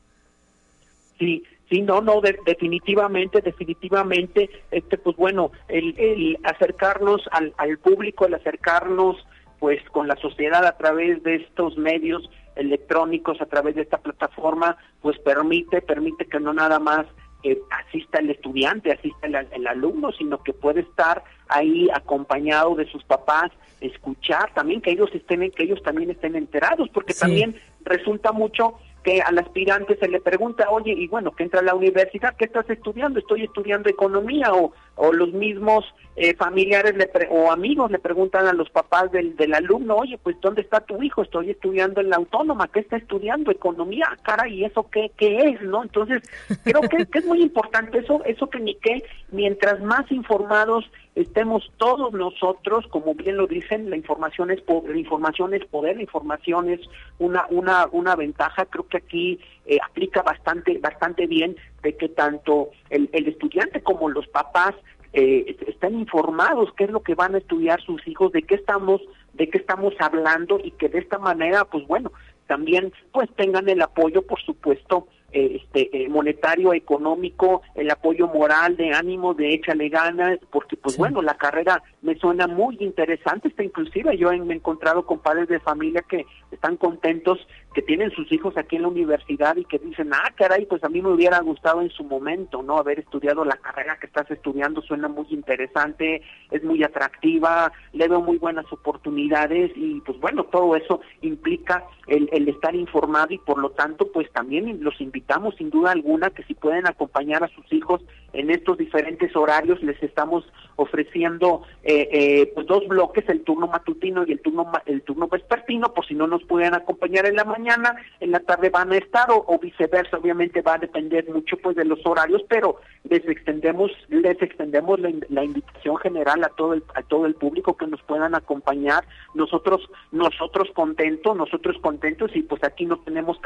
S8: Sí, Sí, no, no, definitivamente, definitivamente, este, pues bueno, el, el acercarnos al, al, público, el acercarnos, pues, con la sociedad a través de estos medios, electrónicos a través de esta plataforma, pues permite, permite que no nada más eh, asista el estudiante, asista el, alumno, sino que puede estar ahí acompañado de sus papás, escuchar también que ellos estén, que ellos también estén enterados, porque también resulta mucho que al aspirante se le pregunta, oye, y bueno, que entra a la universidad, ¿qué estás estudiando? Estoy estudiando economía, o, o los mismos eh, familiares le o amigos le preguntan a los papás del, del alumno, oye, pues ¿dónde está tu hijo? Estoy estudiando en la autónoma, ¿qué está estudiando? Economía, cara, ¿y eso qué, qué es? ¿No? Entonces, creo que, que es muy importante eso, eso que ni que mientras más informados estemos todos nosotros, como bien lo dicen, la información es la información es poder, la información es una una una ventaja. Creo que aquí eh, aplica bastante bastante bien de que tanto el, el estudiante como los papás eh, están informados qué es lo que van a estudiar sus hijos, de qué estamos de qué estamos hablando y que de esta manera, pues bueno, también pues tengan el apoyo, por supuesto, eh, este eh, monetario, económico, el apoyo moral, de ánimo, de échale ganas, porque pues bueno, la carrera me suena muy interesante, está inclusive yo me he encontrado con padres de familia que están contentos, que tienen sus hijos aquí en la universidad y que dicen, ah, caray, pues a mí me hubiera gustado en su momento, ¿no? Haber estudiado la carrera que estás estudiando suena muy interesante, es muy atractiva, le veo muy buenas oportunidades y pues bueno, todo eso implica el, el estar informado y por lo tanto pues también los invito invitamos sin duda alguna que si pueden acompañar a sus hijos en estos diferentes horarios, les estamos ofreciendo eh, eh, pues dos bloques, el turno matutino y el turno el turno vespertino, por si no nos pueden acompañar en la mañana, en la tarde van a estar o, viceversa, obviamente va a depender mucho pues de los horarios, pero les extendemos les extendemos la, invitación general a todo el a todo el público que nos puedan acompañar. Nosotros nosotros contentos, nosotros contentos y pues aquí no tenemos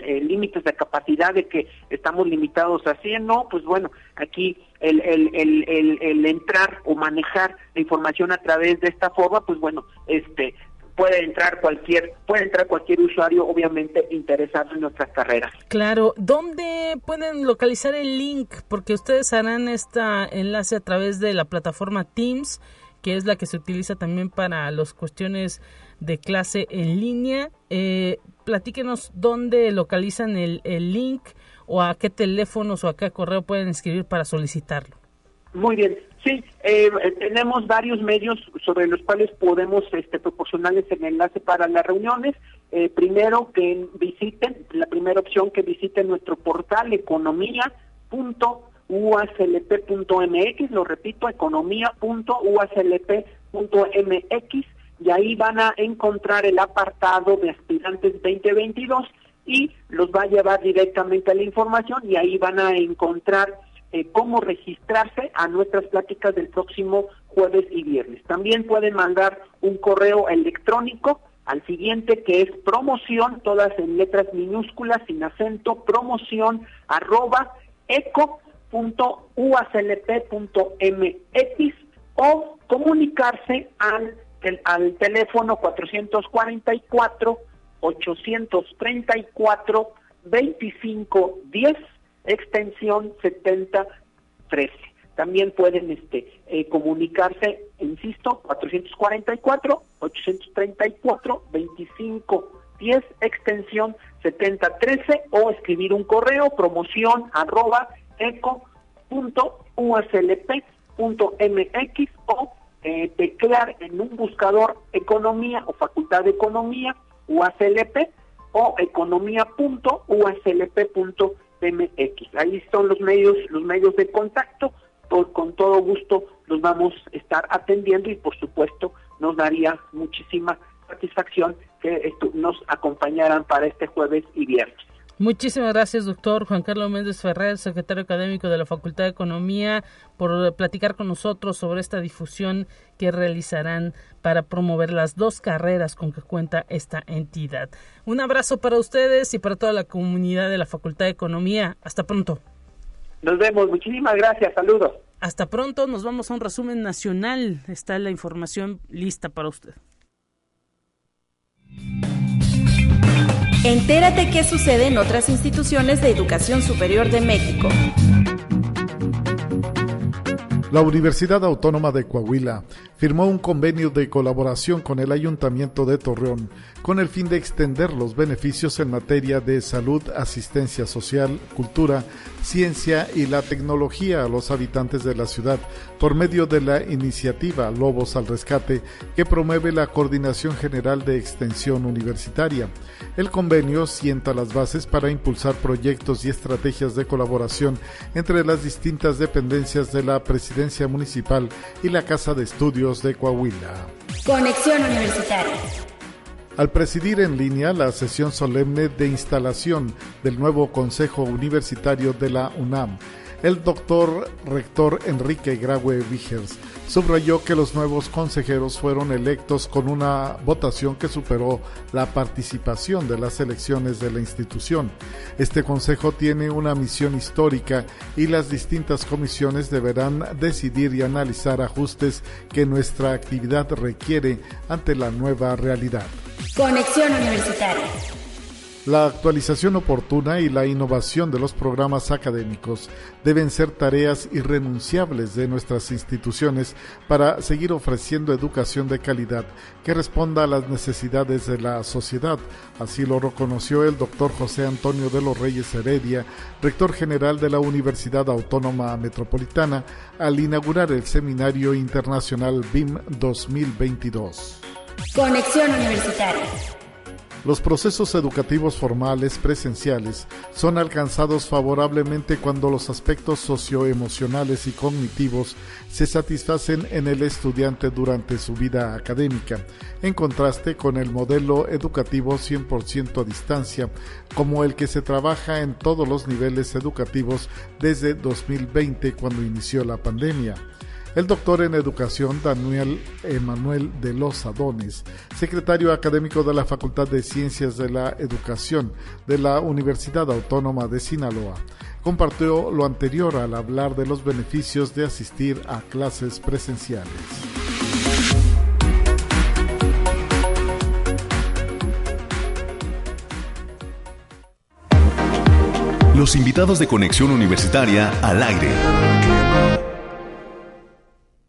S8: eh, límites de capacidad de que estamos limitados a 100, no, pues bueno, aquí el, el, entrar o manejar la información a través de esta forma, pues bueno, este puede entrar cualquier puede entrar cualquier usuario obviamente interesado en nuestras carreras.
S1: Claro, ¿dónde pueden localizar el link? Porque ustedes harán este enlace a través de la plataforma Teams, que es la que se utiliza también para las cuestiones de clase en línea. Eh, platíquenos dónde localizan el, el link o a qué teléfonos o a qué correo pueden escribir para solicitarlo.
S8: Muy bien, sí, eh, tenemos varios medios sobre los cuales podemos este, proporcionarles el enlace para las reuniones. Eh, primero que visiten, la primera opción que visiten nuestro portal economía.uaslp.mx, lo repito, economía.uaslp.mx, y ahí van a encontrar el apartado de aspirantes 2022 y los va a llevar directamente a la información y ahí van a encontrar eh, cómo registrarse a nuestras pláticas del próximo jueves y viernes. También pueden mandar un correo electrónico al siguiente que es promoción, todas en letras minúsculas, sin acento, promoción arroba eco.uaclp.mx o comunicarse al, al teléfono 444 834 2510 extensión 7013. También pueden este eh, comunicarse, insisto, 444 834 2510 extensión 7013 o escribir un correo promoción arroba eco.uslp.mx o eh, teclear en un buscador economía o facultad de economía UACLP o economía.uaclp.mx. Ahí son los medios, los medios de contacto. con todo gusto los vamos a estar atendiendo y por supuesto nos daría muchísima satisfacción que nos acompañaran para este jueves y viernes.
S1: Muchísimas gracias, doctor Juan Carlos Méndez Ferrer, secretario académico de la Facultad de Economía, por platicar con nosotros sobre esta difusión que realizarán para promover las dos carreras con que cuenta esta entidad. Un abrazo para ustedes y para toda la comunidad de la Facultad de Economía. Hasta pronto.
S8: Nos vemos. Muchísimas gracias. Saludos.
S1: Hasta pronto. Nos vamos a un resumen nacional. Está la información lista para usted.
S2: Entérate qué sucede en otras instituciones de educación superior de México.
S9: La Universidad Autónoma de Coahuila firmó un convenio de colaboración con el Ayuntamiento de Torreón con el fin de extender los beneficios en materia de salud, asistencia social, cultura, ciencia y la tecnología a los habitantes de la ciudad por medio de la iniciativa Lobos al Rescate que promueve la Coordinación General de Extensión Universitaria. El convenio sienta las bases para impulsar proyectos y estrategias de colaboración entre las distintas dependencias de la Presidencia Municipal y la Casa de Estudios de Coahuila.
S2: Conexión Universitaria
S9: al presidir en línea la sesión solemne de instalación del nuevo Consejo Universitario de la UNAM. El doctor rector Enrique Graue Vigers subrayó que los nuevos consejeros fueron electos con una votación que superó la participación de las elecciones de la institución. Este consejo tiene una misión histórica y las distintas comisiones deberán decidir y analizar ajustes que nuestra actividad requiere ante la nueva realidad.
S2: Conexión Universitaria.
S9: La actualización oportuna y la innovación de los programas académicos deben ser tareas irrenunciables de nuestras instituciones para seguir ofreciendo educación de calidad que responda a las necesidades de la sociedad. Así lo reconoció el doctor José Antonio de los Reyes Heredia, rector general de la Universidad Autónoma Metropolitana, al inaugurar el Seminario Internacional BIM 2022.
S2: Conexión Universitaria.
S9: Los procesos educativos formales presenciales son alcanzados favorablemente cuando los aspectos socioemocionales y cognitivos se satisfacen en el estudiante durante su vida académica, en contraste con el modelo educativo 100% a distancia, como el que se trabaja en todos los niveles educativos desde 2020 cuando inició la pandemia. El doctor en educación Daniel Emanuel de los Adones, secretario académico de la Facultad de Ciencias de la Educación de la Universidad Autónoma de Sinaloa, compartió lo anterior al hablar de los beneficios de asistir a clases presenciales.
S6: Los invitados de Conexión Universitaria al aire.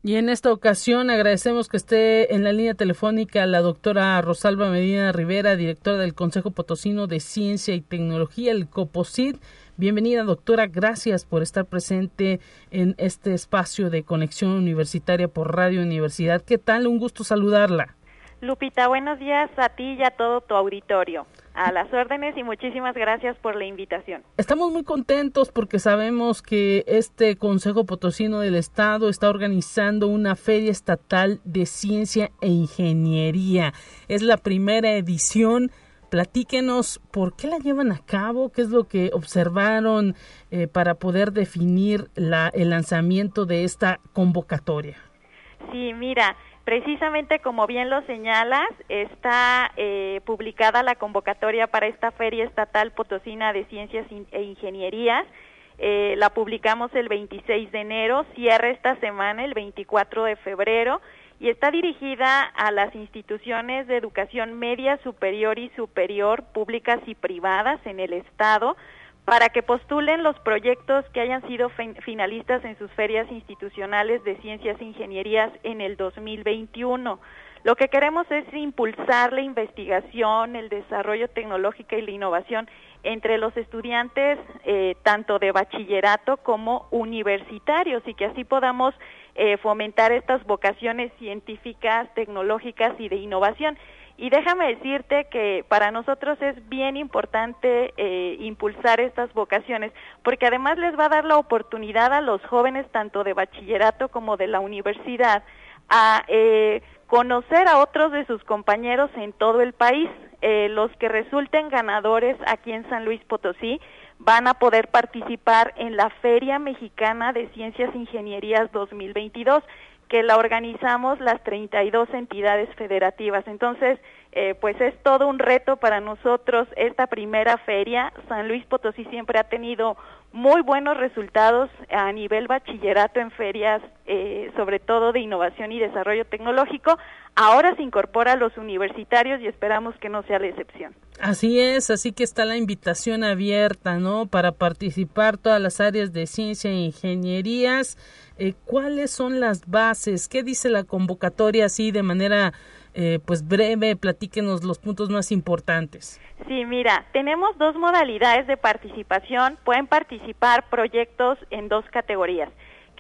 S1: Y en esta ocasión agradecemos que esté en la línea telefónica la doctora Rosalba Medina Rivera, directora del Consejo Potosino de Ciencia y Tecnología, el COPOSIT. Bienvenida, doctora. Gracias por estar presente en este espacio de conexión universitaria por Radio Universidad. ¿Qué tal? Un gusto saludarla.
S10: Lupita, buenos días a ti y a todo tu auditorio. A las órdenes y muchísimas gracias por la invitación.
S1: Estamos muy contentos porque sabemos que este Consejo Potosino del Estado está organizando una feria estatal de ciencia e ingeniería. Es la primera edición. Platíquenos por qué la llevan a cabo, qué es lo que observaron eh, para poder definir la, el lanzamiento de esta convocatoria.
S10: Sí, mira, Precisamente como bien lo señalas, está eh, publicada la convocatoria para esta Feria Estatal Potosina de Ciencias e Ingenierías. Eh, la publicamos el 26 de enero, cierra esta semana el 24 de febrero y está dirigida a las instituciones de educación media, superior y superior, públicas y privadas en el Estado, para que postulen los proyectos que hayan sido finalistas en sus ferias institucionales de ciencias e ingenierías en el 2021. Lo que queremos es impulsar la investigación, el desarrollo tecnológico y la innovación entre los estudiantes eh, tanto de bachillerato como universitarios y que así podamos eh, fomentar estas vocaciones científicas, tecnológicas y de innovación. Y déjame decirte que para nosotros es bien importante eh, impulsar estas vocaciones, porque además les va a dar la oportunidad a los jóvenes, tanto de bachillerato como de la universidad, a eh, conocer a otros de sus compañeros en todo el país. Eh, los que resulten ganadores aquí en San Luis Potosí van a poder participar en la Feria Mexicana de Ciencias e Ingenierías 2022 que la organizamos las 32 entidades federativas. Entonces, eh, pues es todo un reto para nosotros esta primera feria. San Luis Potosí siempre ha tenido muy buenos resultados a nivel bachillerato en ferias, eh, sobre todo de innovación y desarrollo tecnológico. Ahora se incorpora a los universitarios y esperamos que no sea la excepción.
S1: Así es, así que está la invitación abierta, ¿no? Para participar todas las áreas de ciencia e ingenierías. Eh, ¿Cuáles son las bases? ¿Qué dice la convocatoria así de manera eh, pues breve? Platíquenos los puntos más importantes.
S10: Sí, mira, tenemos dos modalidades de participación. Pueden participar proyectos en dos categorías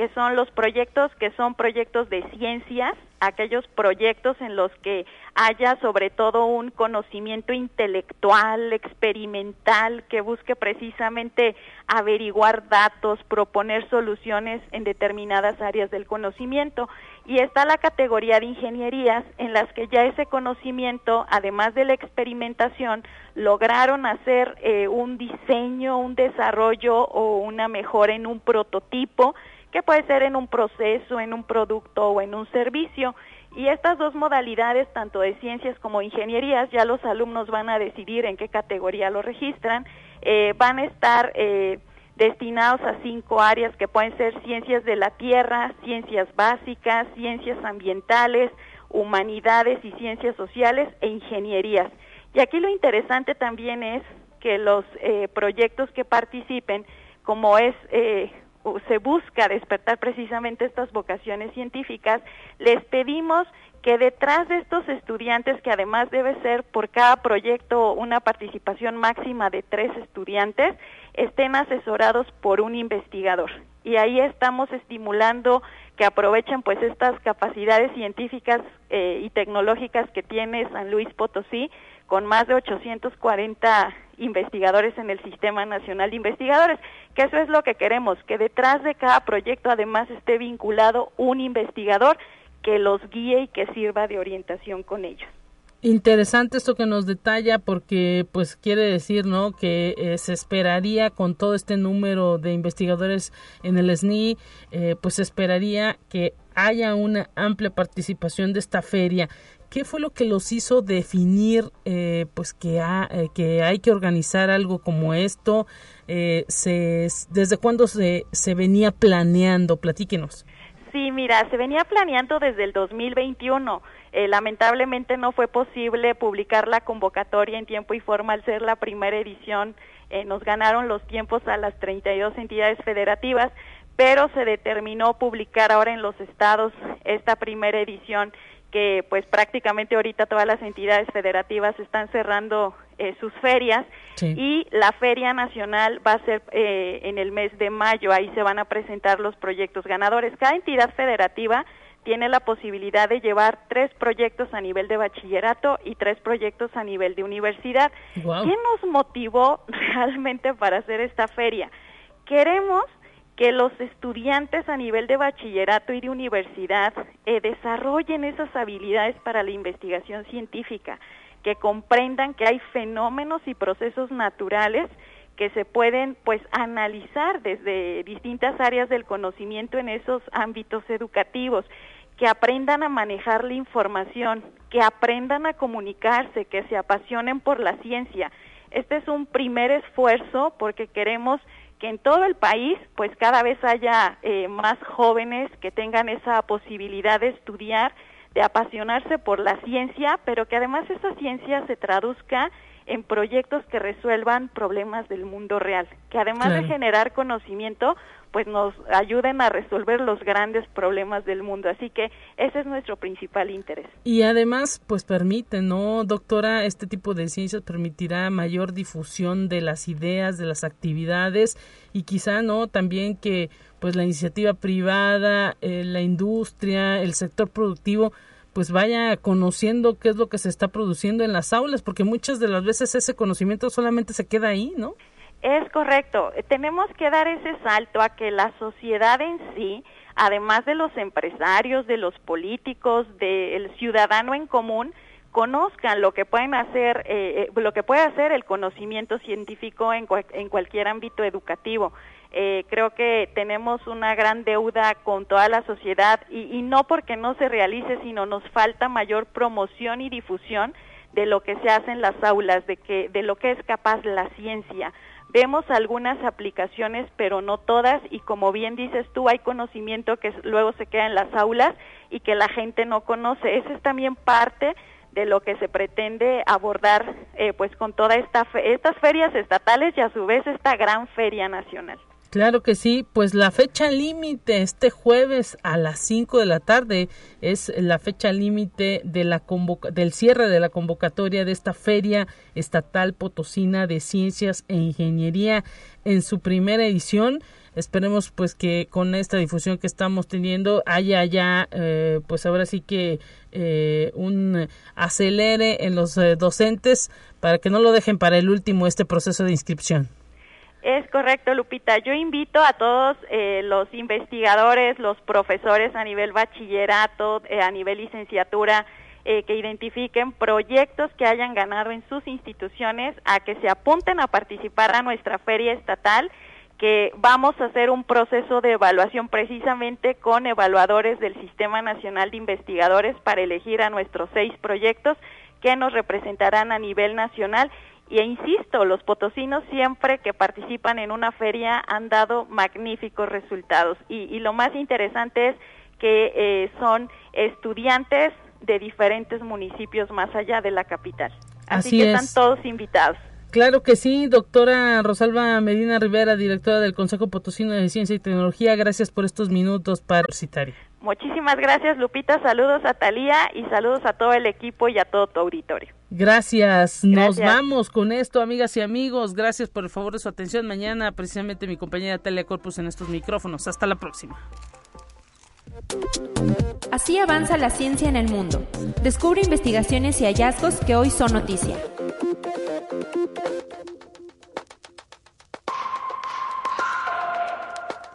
S10: que son los proyectos que son proyectos de ciencias, aquellos proyectos en los que haya sobre todo un conocimiento intelectual, experimental, que busque precisamente averiguar datos, proponer soluciones en determinadas áreas del conocimiento. Y está la categoría de ingenierías en las que ya ese conocimiento, además de la experimentación, lograron hacer eh, un diseño, un desarrollo o una mejora en un prototipo que puede ser en un proceso, en un producto o en un servicio. Y estas dos modalidades, tanto de ciencias como ingenierías, ya los alumnos van a decidir en qué categoría lo registran, eh, van a estar eh, destinados a cinco áreas que pueden ser ciencias de la tierra, ciencias básicas, ciencias ambientales, humanidades y ciencias sociales e ingenierías. Y aquí lo interesante también es que los eh, proyectos que participen, como es se busca despertar precisamente estas vocaciones científicas, les pedimos que detrás de estos estudiantes, que además debe ser por cada proyecto una participación máxima de tres estudiantes, estén asesorados por un investigador. y ahí estamos estimulando que aprovechen pues estas capacidades científicas eh, y tecnológicas que tiene San Luis Potosí con más de 840 investigadores en el Sistema Nacional de Investigadores, que eso es lo que queremos, que detrás de cada proyecto además esté vinculado un investigador que los guíe y que sirva de orientación con ellos.
S1: Interesante esto que nos detalla porque pues quiere decir, ¿no? Que eh, se esperaría con todo este número de investigadores en el SNI, eh, pues se esperaría que haya una amplia participación de esta feria. ¿Qué fue lo que los hizo definir eh, pues que, que hay que organizar algo como esto? se, ¿Desde cuándo se, se venía planeando? Platíquenos.
S10: Sí, mira, se venía planeando desde el 2021 eh, lamentablemente no fue posible publicar la convocatoria en tiempo y forma al ser la primera edición. Eh, nos ganaron los tiempos a las 32 entidades federativas, pero se determinó publicar ahora en los estados esta primera edición que pues prácticamente ahorita todas las entidades federativas están cerrando eh, sus ferias y la feria nacional va a ser en el mes de mayo, ahí se van a presentar los proyectos ganadores. Cada entidad federativa tiene la posibilidad de llevar tres proyectos a nivel de bachillerato y tres proyectos a nivel de universidad. ¿Qué nos motivó realmente para hacer esta feria? Queremos que los estudiantes a nivel de bachillerato y de universidad eh, desarrollen esas habilidades para la investigación científica, que comprendan que hay fenómenos y procesos naturales que se pueden pues analizar desde distintas áreas del conocimiento en esos ámbitos educativos, que aprendan a manejar la información, que aprendan a comunicarse, que se apasionen por la ciencia. Este es un primer esfuerzo porque queremos que en todo el país pues cada vez haya eh, más jóvenes que tengan esa posibilidad de estudiar, de apasionarse por la ciencia, pero que además esa ciencia se traduzca en proyectos que resuelvan problemas del mundo real, que además de generar conocimiento, pues nos ayuden a resolver los grandes problemas del mundo. Así que ese es nuestro principal interés.
S1: Y además, pues permite, ¿no, doctora? Este tipo de ciencias permitirá mayor difusión de las ideas, de las actividades y quizá, ¿no? También que pues la iniciativa privada, eh, la industria, el sector productivo, pues vaya conociendo qué es lo que se está produciendo en las aulas, porque muchas de las veces ese conocimiento solamente se queda ahí, ¿no?
S10: Es correcto. Tenemos que dar ese salto a que la sociedad en sí, además de los empresarios, de los políticos, del ciudadano en común, conozcan lo que pueden hacer, eh, eh, lo que puede hacer el conocimiento científico en, en cualquier ámbito educativo. Eh, creo que tenemos una gran deuda con toda la sociedad y, y, no porque no se realice, sino nos falta mayor promoción y difusión de lo que se hace en las aulas, de que de lo que es capaz la ciencia. Vemos algunas aplicaciones, pero no todas, y como bien dices tú, hay conocimiento que luego se queda en las aulas y que la gente no conoce. Esa es también parte de lo que se pretende abordar eh, pues con toda esta estas ferias estatales y a su vez esta gran feria nacional.
S1: Claro que sí, pues la fecha límite este jueves a las 5 de la tarde es la fecha límite de del cierre de la convocatoria de esta Feria Estatal Potosina de Ciencias e Ingeniería en su primera edición. Esperemos pues que con esta difusión que estamos teniendo haya ya eh, pues ahora sí que eh, un acelere en los eh, docentes para que no lo dejen para el último este proceso de inscripción.
S10: Es correcto, Lupita. Yo invito a todos eh, los investigadores, los profesores a nivel bachillerato, eh, a nivel licenciatura, eh, que identifiquen proyectos que hayan ganado en sus instituciones, a que se apunten a participar a nuestra feria estatal, que vamos a hacer un proceso de evaluación precisamente con evaluadores del Sistema Nacional de Investigadores para elegir a nuestros seis proyectos que nos representarán a nivel nacional y e insisto, los potosinos siempre que participan en una feria han dado magníficos resultados. Y, lo más interesante es que eh, son estudiantes de diferentes municipios más allá de la capital. Así, que están todos invitados.
S1: Claro que sí, doctora Rosalba Medina Rivera, directora del Consejo Potosino de Ciencia y Tecnología. Gracias por estos minutos para.
S10: Muchísimas gracias, Lupita. Saludos a Talía y saludos a todo el equipo y a todo tu auditorio.
S1: Gracias. Nos vamos con esto, amigas y amigos. Gracias por el favor de su atención. Mañana, precisamente, mi compañera Talia Corpus en estos micrófonos. Hasta la próxima.
S2: Así avanza la ciencia en el mundo. Descubre investigaciones y hallazgos que hoy son noticia.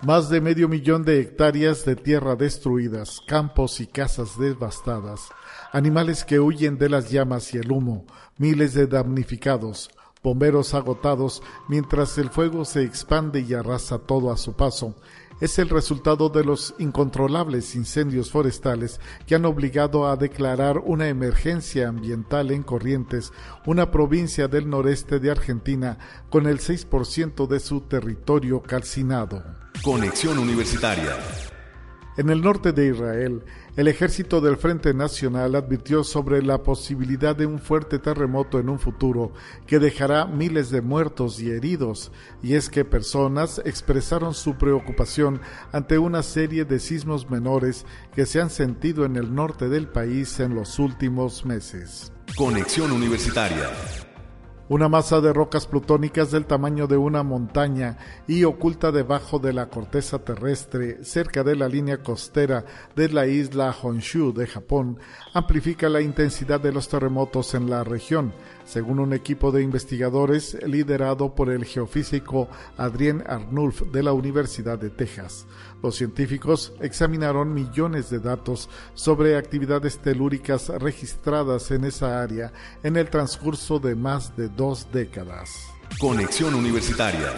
S9: Más de medio millón de hectáreas de tierra destruidas, campos y casas devastadas, animales que huyen de las llamas y el humo, miles de damnificados, bomberos agotados mientras el fuego se expande y arrasa todo a su paso, es el resultado de los incontrolables incendios forestales que han obligado a declarar una emergencia ambiental en Corrientes, una provincia del noreste de Argentina con el 6% de su territorio calcinado.
S6: Conexión Universitaria.
S9: En el norte de Israel, el ejército del Frente Nacional advirtió sobre la posibilidad de un fuerte terremoto en un futuro que dejará miles de muertos y heridos, y es que personas expresaron su preocupación ante una serie de sismos menores que se han sentido en el norte del país en los últimos meses.
S6: Conexión Universitaria
S9: una masa de rocas plutónicas del tamaño de una montaña y oculta debajo de la corteza terrestre cerca de la línea costera de la isla Honshu de Japón amplifica la intensidad de los terremotos en la región, según un equipo de investigadores liderado por el geofísico Adrien Arnulf de la Universidad de Texas. Los científicos examinaron millones de datos sobre actividades telúricas registradas en esa área en el transcurso de más de dos décadas.
S6: Conexión Universitaria.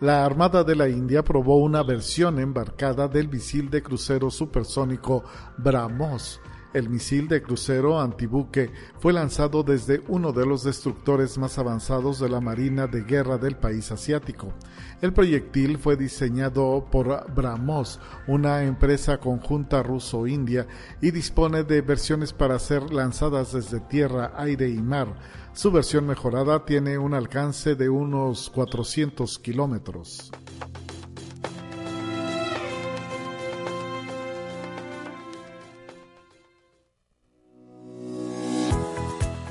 S9: La Armada de la India probó una versión embarcada del misil de crucero supersónico BrahMos el misil de crucero antibuque fue lanzado desde uno de los destructores más avanzados de la Marina de Guerra del país asiático. El proyectil fue diseñado por BrahMos, una empresa conjunta ruso-india, y dispone de versiones para ser lanzadas desde tierra, aire y mar. Su versión mejorada tiene un alcance de unos 400 kilómetros.